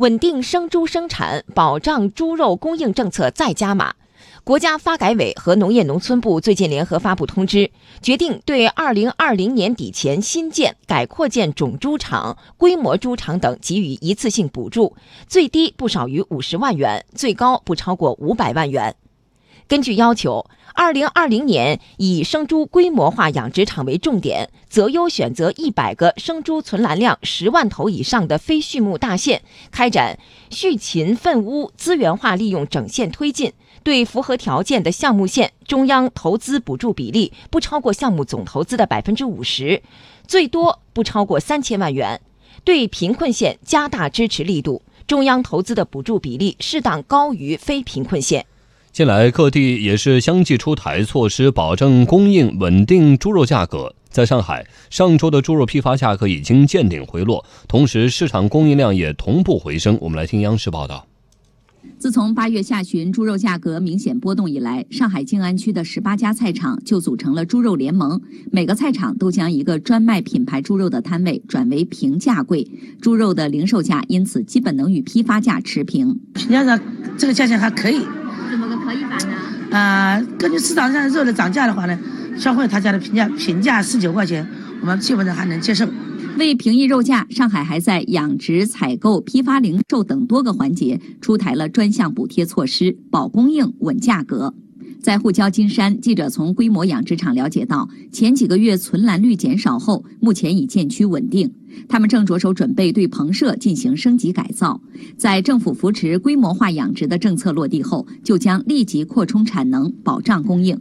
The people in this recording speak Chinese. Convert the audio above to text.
稳定生猪生产、保障猪肉供应政策再加码。国家发改委和农业农村部最近联合发布通知，决定对二零二零年底前新建、改扩建种猪场、规模猪场等给予一次性补助，最低不少于五十万元，最高不超过五百万元。根据要求，二零二零年以生猪规模化养殖场为重点，择优选择一百个生猪存栏量十万头以上的非畜牧大县，开展畜禽粪污资源化利用整县推进。对符合条件的项目县，中央投资补助比例不超过项目总投资的百分之五十，最多不超过三千万元。对贫困县加大支持力度，中央投资的补助比例适当高于非贫困县。近来，各地也是相继出台措施，保证供应稳定猪肉价格。在上海，上周的猪肉批发价格已经见顶回落，同时市场供应量也同步回升。我们来听央视报道。自从八月下旬猪肉价格明显波动以来，上海静安区的十八家菜场就组成了猪肉联盟，每个菜场都将一个专卖品牌猪肉的摊位转为平价柜，猪肉的零售价因此基本能与批发价持平。平价上这个价钱还可以。怎么个可以法呢？啊，根据市场上肉的涨价的话呢，消费他家的评价评价十九块钱，我们基本上还能接受。为平抑肉价，上海还在养殖、采购、批发、零售等多个环节出台了专项补贴措施，保供应、稳价格。在沪郊金山，记者从规模养殖场了解到，前几个月存栏率减少后，目前已渐趋稳定。他们正着手准备对棚舍进行升级改造。在政府扶持规模化养殖的政策落地后，就将立即扩充产能，保障供应。